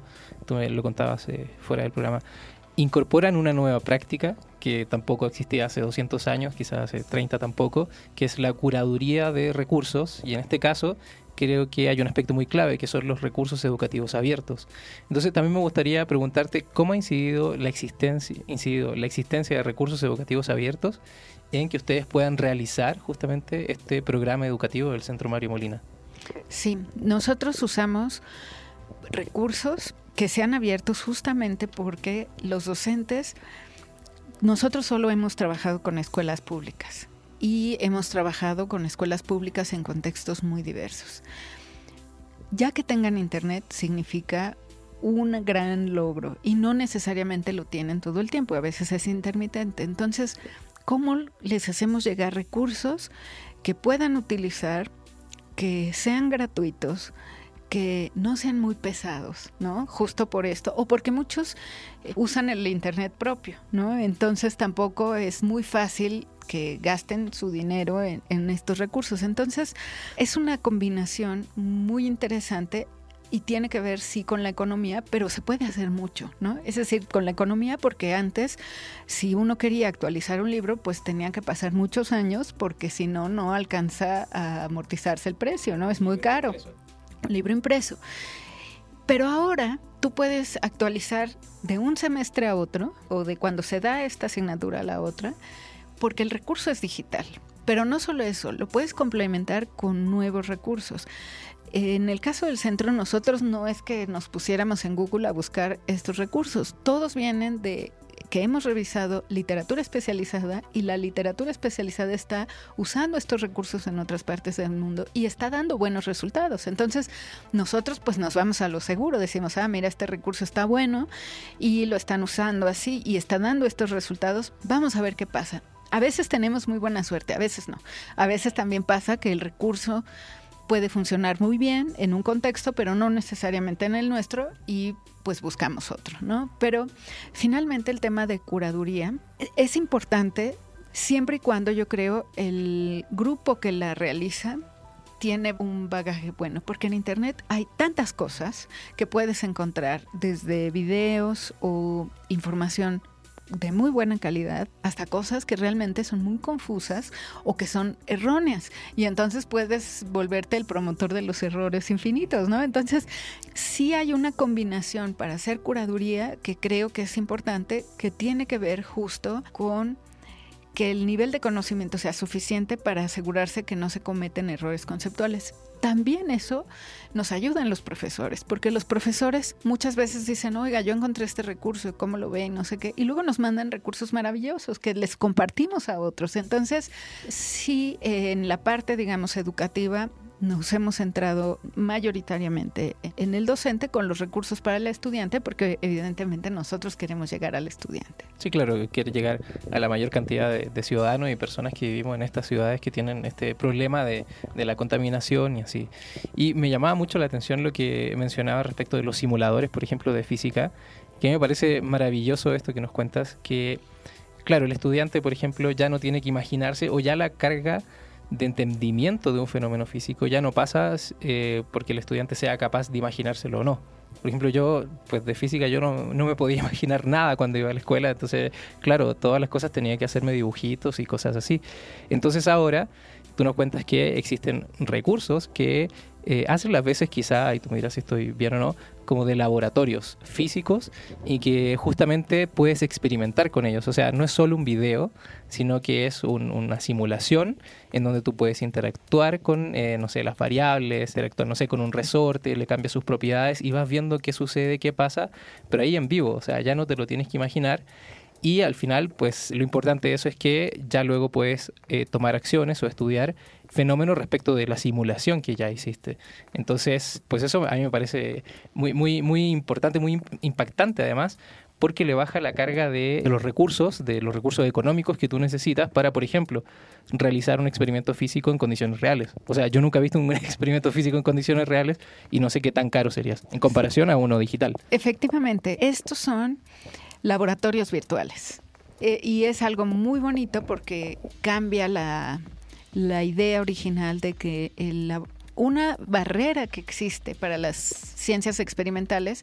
tú me lo contabas eh, fuera del programa, incorporan una nueva práctica que tampoco existía hace 200 años, quizás hace 30 tampoco, que es la curaduría de recursos, y en este caso creo que hay un aspecto muy clave, que son los recursos educativos abiertos. Entonces también me gustaría preguntarte cómo ha incidido la existencia, incidido la existencia de recursos educativos abiertos en que ustedes puedan realizar justamente este programa educativo del Centro Mario Molina. Sí, nosotros usamos recursos que sean abiertos justamente porque los docentes, nosotros solo hemos trabajado con escuelas públicas y hemos trabajado con escuelas públicas en contextos muy diversos. Ya que tengan internet significa un gran logro y no necesariamente lo tienen todo el tiempo, a veces es intermitente. Entonces, ¿cómo les hacemos llegar recursos que puedan utilizar que sean gratuitos, que no sean muy pesados, ¿no? Justo por esto, o porque muchos eh, usan el Internet propio, ¿no? Entonces tampoco es muy fácil que gasten su dinero en, en estos recursos. Entonces es una combinación muy interesante y tiene que ver sí con la economía, pero se puede hacer mucho, ¿no? Es decir, con la economía porque antes si uno quería actualizar un libro, pues tenía que pasar muchos años porque si no no alcanza a amortizarse el precio, ¿no? Es muy caro. Libro impreso. Pero ahora tú puedes actualizar de un semestre a otro o de cuando se da esta asignatura a la otra, porque el recurso es digital. Pero no solo eso, lo puedes complementar con nuevos recursos. En el caso del centro, nosotros no es que nos pusiéramos en Google a buscar estos recursos, todos vienen de que hemos revisado literatura especializada y la literatura especializada está usando estos recursos en otras partes del mundo y está dando buenos resultados. Entonces, nosotros pues nos vamos a lo seguro, decimos, ah, mira, este recurso está bueno y lo están usando así y está dando estos resultados, vamos a ver qué pasa. A veces tenemos muy buena suerte, a veces no. A veces también pasa que el recurso puede funcionar muy bien en un contexto, pero no necesariamente en el nuestro y pues buscamos otro, ¿no? Pero finalmente el tema de curaduría es importante siempre y cuando yo creo el grupo que la realiza tiene un bagaje bueno, porque en Internet hay tantas cosas que puedes encontrar, desde videos o información de muy buena calidad hasta cosas que realmente son muy confusas o que son erróneas. Y entonces puedes volverte el promotor de los errores infinitos, ¿no? Entonces, sí hay una combinación para hacer curaduría que creo que es importante, que tiene que ver justo con que el nivel de conocimiento sea suficiente para asegurarse que no se cometen errores conceptuales. También eso nos ayuda en los profesores, porque los profesores muchas veces dicen, oiga, yo encontré este recurso, ¿cómo lo ven? No sé qué, y luego nos mandan recursos maravillosos que les compartimos a otros. Entonces, sí, en la parte, digamos, educativa, nos hemos centrado mayoritariamente en el docente con los recursos para el estudiante, porque evidentemente nosotros queremos llegar al estudiante. Sí, claro, quiere llegar a la mayor cantidad de, ciudadanos y personas que vivimos en estas ciudades que tienen este problema de, de, la contaminación y así. Y me llamaba mucho la atención lo que mencionaba respecto de los simuladores, por ejemplo, de física, que me parece maravilloso esto que nos cuentas, que, claro, el estudiante, por ejemplo, ya no tiene que imaginarse o ya la carga de entendimiento de un fenómeno físico ya no pasa eh, porque el estudiante sea capaz de imaginárselo o no. Por ejemplo, yo, pues de física yo no, no, me podía imaginar nada cuando iba a la escuela, entonces, claro, todas las cosas tenía que hacerme dibujitos y cosas así. Entonces ahora tú nos cuentas que existen recursos que eh, hacen las veces quizá, y tú me dirás si estoy bien o no, como de laboratorios físicos y que justamente puedes experimentar con ellos. O sea, no es solo un video, sino que es una simulación en donde tú puedes interactuar con, eh, no sé, las variables, interactuar, no sé, con un resorte, le cambias sus propiedades y vas viendo qué sucede, qué pasa, pero ahí en vivo, o sea, ya no te lo tienes que imaginar y al final, pues lo importante de eso es que ya luego puedes eh, tomar acciones o estudiar fenómenos respecto de la simulación que ya hiciste. Entonces, pues eso a mí me parece muy, muy, muy importante, muy impactante además, porque le baja la carga de los recursos, de los recursos económicos que tú necesitas para, por ejemplo, realizar un experimento físico en condiciones reales. O sea, yo nunca he visto un experimento físico en condiciones reales y no sé qué tan caro serías en comparación a uno digital. Efectivamente, estos son laboratorios virtuales. Eh, y es algo muy bonito porque cambia la, idea original de que una barrera que existe para las ciencias experimentales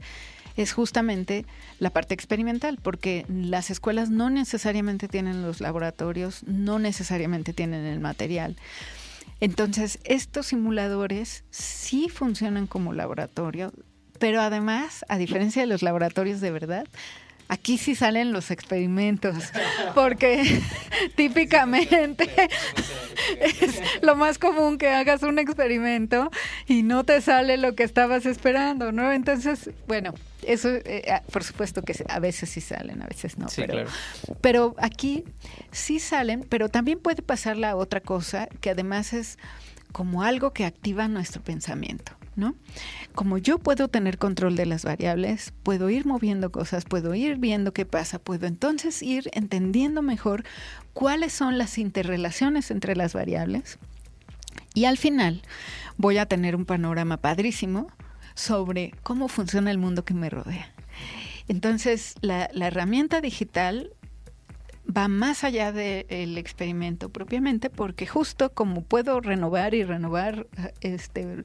es justamente la parte experimental, porque las escuelas no necesariamente tienen los laboratorios, no necesariamente tienen el material. Entonces, estos simuladores sí funcionan como laboratorio, pero además, a diferencia de los laboratorios de verdad, Aquí sí salen los experimentos, porque típicamente es lo más común que hagas un experimento y no te sale lo que estabas esperando, ¿no? Entonces, bueno, eso eh, ah, por supuesto que a veces sí salen, a veces no. pero, pero aquí sí salen, pero también puede pasar la otra cosa, que además es como algo que activa nuestro pensamiento. ¿No? Como yo puedo tener control de las variables, puedo ir moviendo cosas, puedo ir viendo qué pasa, puedo entonces ir entendiendo mejor cuáles son las interrelaciones entre las variables y al final voy a tener un panorama padrísimo sobre cómo funciona el mundo que me rodea. Entonces, la, herramienta digital va más allá del experimento propiamente, porque justo como puedo renovar y renovar este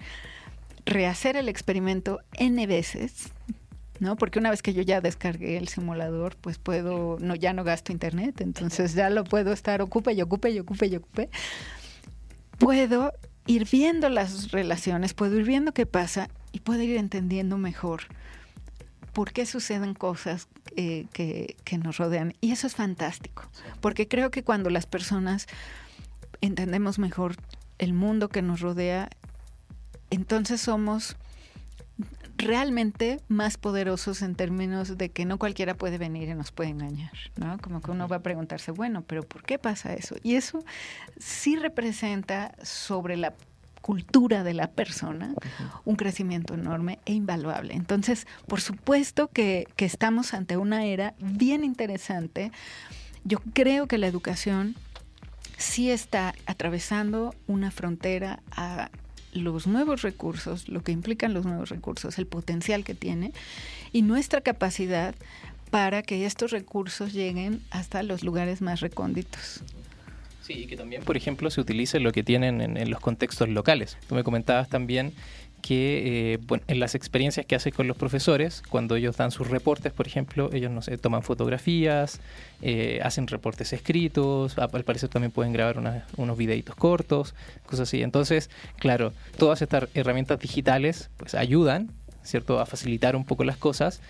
rehacer el experimento n veces, ¿no? Porque una vez que yo ya descargué el simulador, pues puedo, no, ya no gasto internet, entonces ya lo puedo estar ocupe y ocupe y ocupe y ocupe. Puedo ir viendo las relaciones, puedo ir viendo qué pasa y puedo ir entendiendo mejor por qué suceden cosas eh, que, que nos rodean. Y eso es fantástico, porque creo que cuando las personas entendemos mejor el mundo que nos rodea, entonces somos realmente más poderosos en términos de que no cualquiera puede venir y nos puede engañar, ¿no? Como que uno va a preguntarse, bueno, pero ¿por qué pasa eso? Y eso sí representa sobre la cultura de la persona un crecimiento enorme e invaluable. Entonces, por supuesto que, que estamos ante una era bien interesante. Yo creo que la educación sí está atravesando una frontera a los nuevos recursos, lo que implican los nuevos recursos, el potencial que tiene y nuestra capacidad para que estos recursos lleguen hasta los lugares más recónditos. Sí, y que también, por ejemplo, se utilice lo que tienen en, en los contextos locales. Tú me comentabas también que eh, bueno, en las experiencias que hace con los profesores, cuando ellos dan sus reportes, por ejemplo, ellos no sé, toman fotografías, eh, hacen reportes escritos, al parecer también pueden grabar unos videitos cortos, cosas así. Entonces, claro, todas estas herramientas digitales pues ayudan ¿cierto? A facilitar un poco las cosas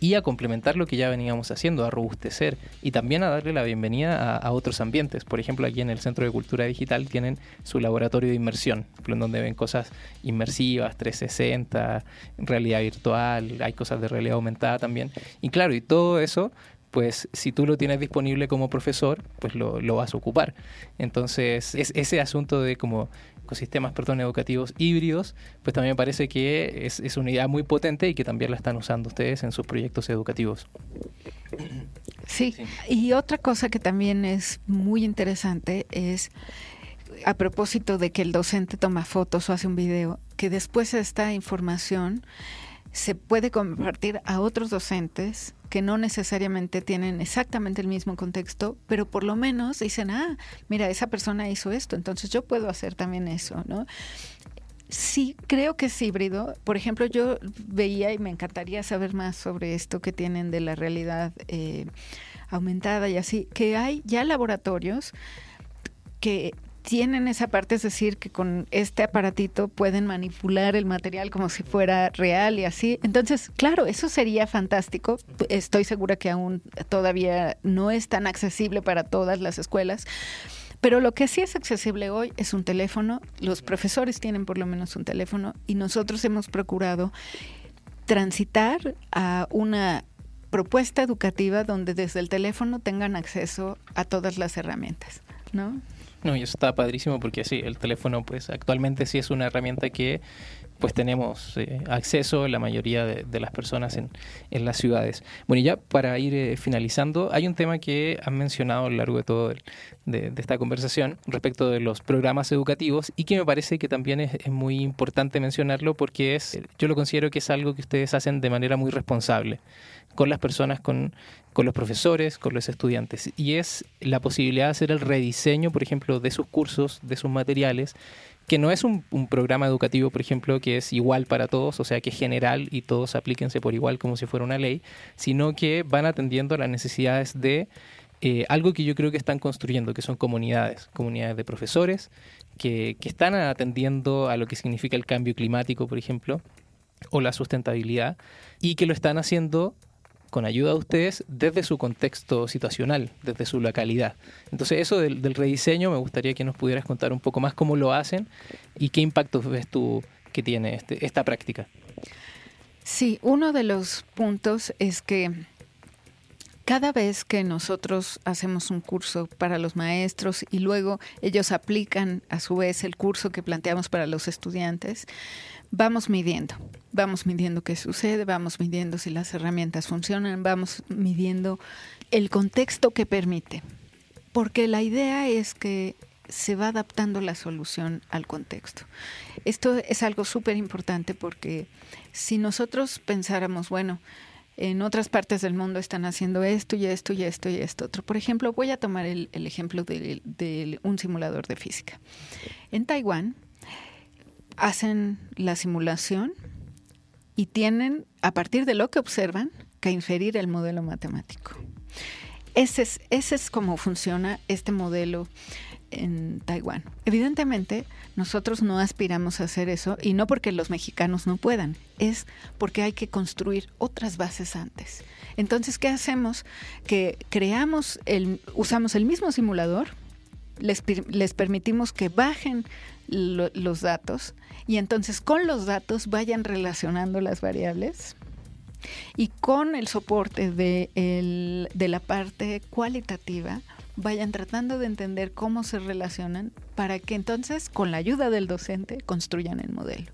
y a complementar lo que ya veníamos haciendo, a robustecer y también a darle la bienvenida a, otros ambientes. Por ejemplo, aquí en el Centro de Cultura Digital tienen su laboratorio de inmersión, en donde ven cosas inmersivas, 360, realidad virtual, hay cosas de realidad aumentada también. Y claro, y todo eso pues si tú lo tienes disponible como profesor, pues lo, lo vas a ocupar. Entonces, es ese asunto de como ecosistemas perdón, educativos híbridos, pues también me parece que es, es una idea muy potente y que también la están usando ustedes en sus proyectos educativos. Sí. y otra cosa que también es muy interesante es a propósito de que el docente toma fotos o hace un video, que después esta información se puede compartir a otros docentes que no necesariamente tienen exactamente el mismo contexto, pero por lo menos dicen, ah, mira, esa persona hizo esto, entonces yo puedo hacer también eso, ¿no? Sí, creo que es híbrido. Por ejemplo, yo veía y me encantaría saber más sobre esto que tienen de la realidad eh, aumentada y así, que hay ya laboratorios que tienen esa parte, es decir, que con este aparatito pueden manipular el material como si fuera real y así. Entonces, claro, eso sería fantástico. Estoy segura que aún todavía no es tan accesible para todas las escuelas. Pero lo que sí es accesible hoy es un teléfono. Los profesores tienen por lo menos un teléfono y nosotros hemos procurado transitar a una propuesta educativa donde desde el teléfono tengan acceso a todas las herramientas, ¿no? No, y eso está padrísimo porque sí, el teléfono pues actualmente sí es una herramienta que pues tenemos eh, acceso la mayoría de, las personas en, en, las ciudades. Bueno, y ya para ir eh, finalizando, hay un tema que han mencionado a lo largo de todo de, esta conversación respecto de los programas educativos y que me parece que también es, es, muy importante mencionarlo porque es, yo lo considero que es algo que ustedes hacen de manera muy responsable con las personas, con, con los profesores, con los estudiantes. Y es la posibilidad de hacer el rediseño, por ejemplo, de sus cursos, de sus materiales, que no es un, programa educativo, por ejemplo, que es igual para todos, o sea, que es general y todos aplíquense por igual como si fuera una ley, sino que van atendiendo a las necesidades de eh, algo que yo creo que están construyendo, que son comunidades, comunidades de profesores, que, que están atendiendo a lo que significa el cambio climático, por ejemplo, o la sustentabilidad, y que lo están haciendo con ayuda de ustedes desde su contexto situacional, desde su localidad. Entonces eso del, rediseño me gustaría que nos pudieras contar un poco más cómo lo hacen y qué impacto ves tú que tiene este, esta práctica. Sí, uno de los puntos es que cada vez que nosotros hacemos un curso para los maestros y luego ellos aplican a su vez el curso que planteamos para los estudiantes, vamos midiendo, vamos midiendo qué sucede, vamos midiendo si las herramientas funcionan, vamos midiendo el contexto que permite. Porque la idea es que se va adaptando la solución al contexto. Esto es algo súper importante porque si nosotros pensáramos, bueno, en otras partes del mundo están haciendo esto y esto y esto y esto otro. Por ejemplo, voy a tomar el, ejemplo de, un simulador de física. En Taiwán hacen la simulación y tienen, a partir de lo que observan, que inferir el modelo matemático. Ese es, ese es cómo funciona este modelo en Taiwán. Evidentemente, nosotros no aspiramos a hacer eso y no porque los mexicanos no puedan, es porque hay que construir otras bases antes. Entonces, ¿qué hacemos? Que creamos, el, usamos el mismo simulador, les, les permitimos que bajen los datos y entonces con los datos vayan relacionando las variables y con el soporte de, el, de la parte cualitativa vayan tratando de entender cómo se relacionan para que entonces con la ayuda del docente construyan el modelo.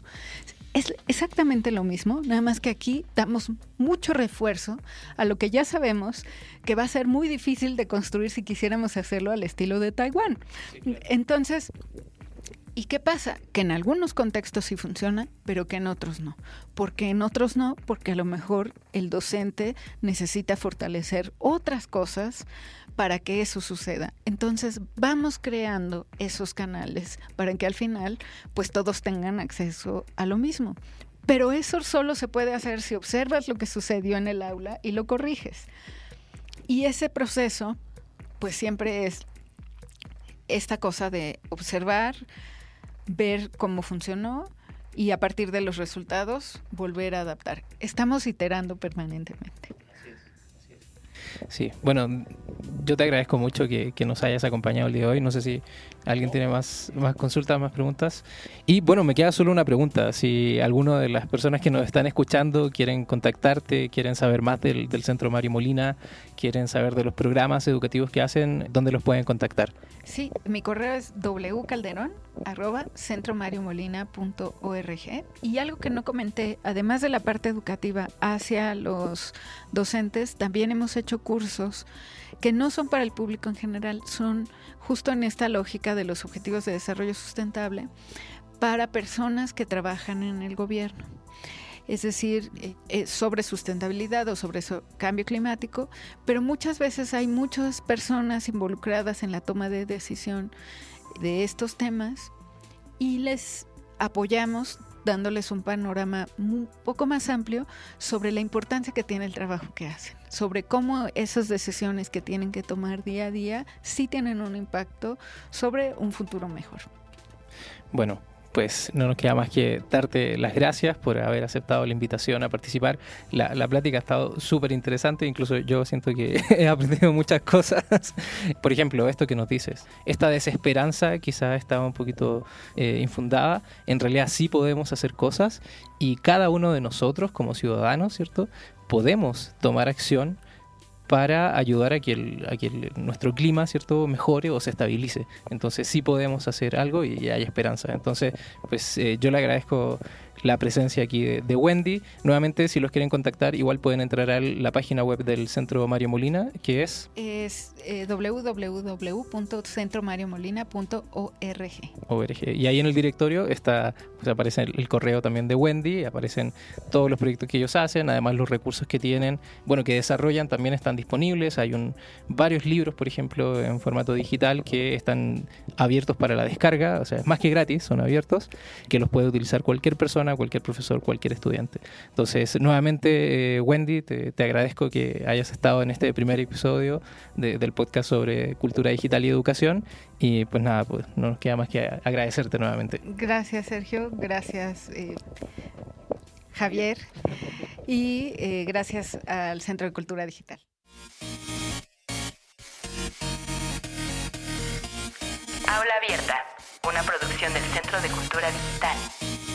Es exactamente lo mismo, nada más que aquí damos mucho refuerzo a lo que ya sabemos que va a ser muy difícil de construir si quisiéramos hacerlo al estilo de Taiwán. Entonces, ¿Y qué pasa? Que en algunos contextos sí funciona, pero que en otros no. ¿Por qué en otros no? Porque a lo mejor el docente necesita fortalecer otras cosas para que eso suceda. Entonces vamos creando esos canales para que al final pues todos tengan acceso a lo mismo. Pero eso solo se puede hacer si observas lo que sucedió en el aula y lo corriges. Y ese proceso pues siempre es esta cosa de observar, ver cómo funcionó y a partir de los resultados volver a adaptar. Estamos iterando permanentemente. Sí, bueno, yo te agradezco mucho que, nos hayas acompañado el día de hoy. No sé si alguien tiene más, más consultas, más preguntas. Y bueno, me queda solo una pregunta. Si alguno de las personas que nos están escuchando quieren contactarte, quieren saber más del, del Centro Mario Molina, quieren saber de los programas educativos que hacen, ¿dónde los pueden contactar? Sí, mi correo es wcalderón arroba y algo que no comenté, además de la parte educativa hacia los docentes, también hemos hecho cursos que no son para el público en general, son justo en esta lógica de los objetivos de desarrollo sustentable para personas que trabajan en el gobierno es decir, eh, eh, sobre sustentabilidad o sobre cambio climático, pero muchas veces hay muchas personas involucradas en la toma de decisión de estos temas y les apoyamos dándoles un panorama un poco más amplio sobre la importancia que tiene el trabajo que hacen, sobre cómo esas decisiones que tienen que tomar día a día sí tienen un impacto sobre un futuro mejor. Bueno, pues no nos queda más que darte las gracias por haber aceptado la invitación a participar. La, la plática ha estado súper interesante, incluso yo siento que he aprendido muchas cosas. Por ejemplo, esto que nos dices, esta desesperanza quizás estaba un poquito eh, infundada, en realidad sí podemos hacer cosas y cada uno de nosotros como ciudadanos, ¿cierto? Podemos tomar acción para ayudar a que, el, nuestro clima cierto mejore o se estabilice. Entonces sí podemos hacer algo y hay esperanza. Entonces, pues eh, yo le agradezco la presencia aquí de, Wendy. Nuevamente, si los quieren contactar, igual pueden entrar a la página web del Centro Mario Molina, que es... Es eh, www.centromariomolina.org. Y ahí en el directorio está, pues aparece el, correo también de Wendy, aparecen todos los proyectos que ellos hacen, además los recursos que tienen, bueno, que desarrollan también están disponibles. Hay un, varios libros, por ejemplo, en formato digital que están abiertos para la descarga, o sea, es más que gratis, son abiertos, que los puede utilizar cualquier persona cualquier profesor, cualquier estudiante. Entonces, nuevamente, eh, Wendy, te, agradezco que hayas estado en este primer episodio del podcast sobre cultura digital y educación. Y pues nada, pues no nos queda más que agradecerte nuevamente. Gracias, Sergio. Gracias. Eh, Javier y eh, gracias al Centro de Cultura Digital. Aula Abierta, una producción del Centro de Cultura Digital.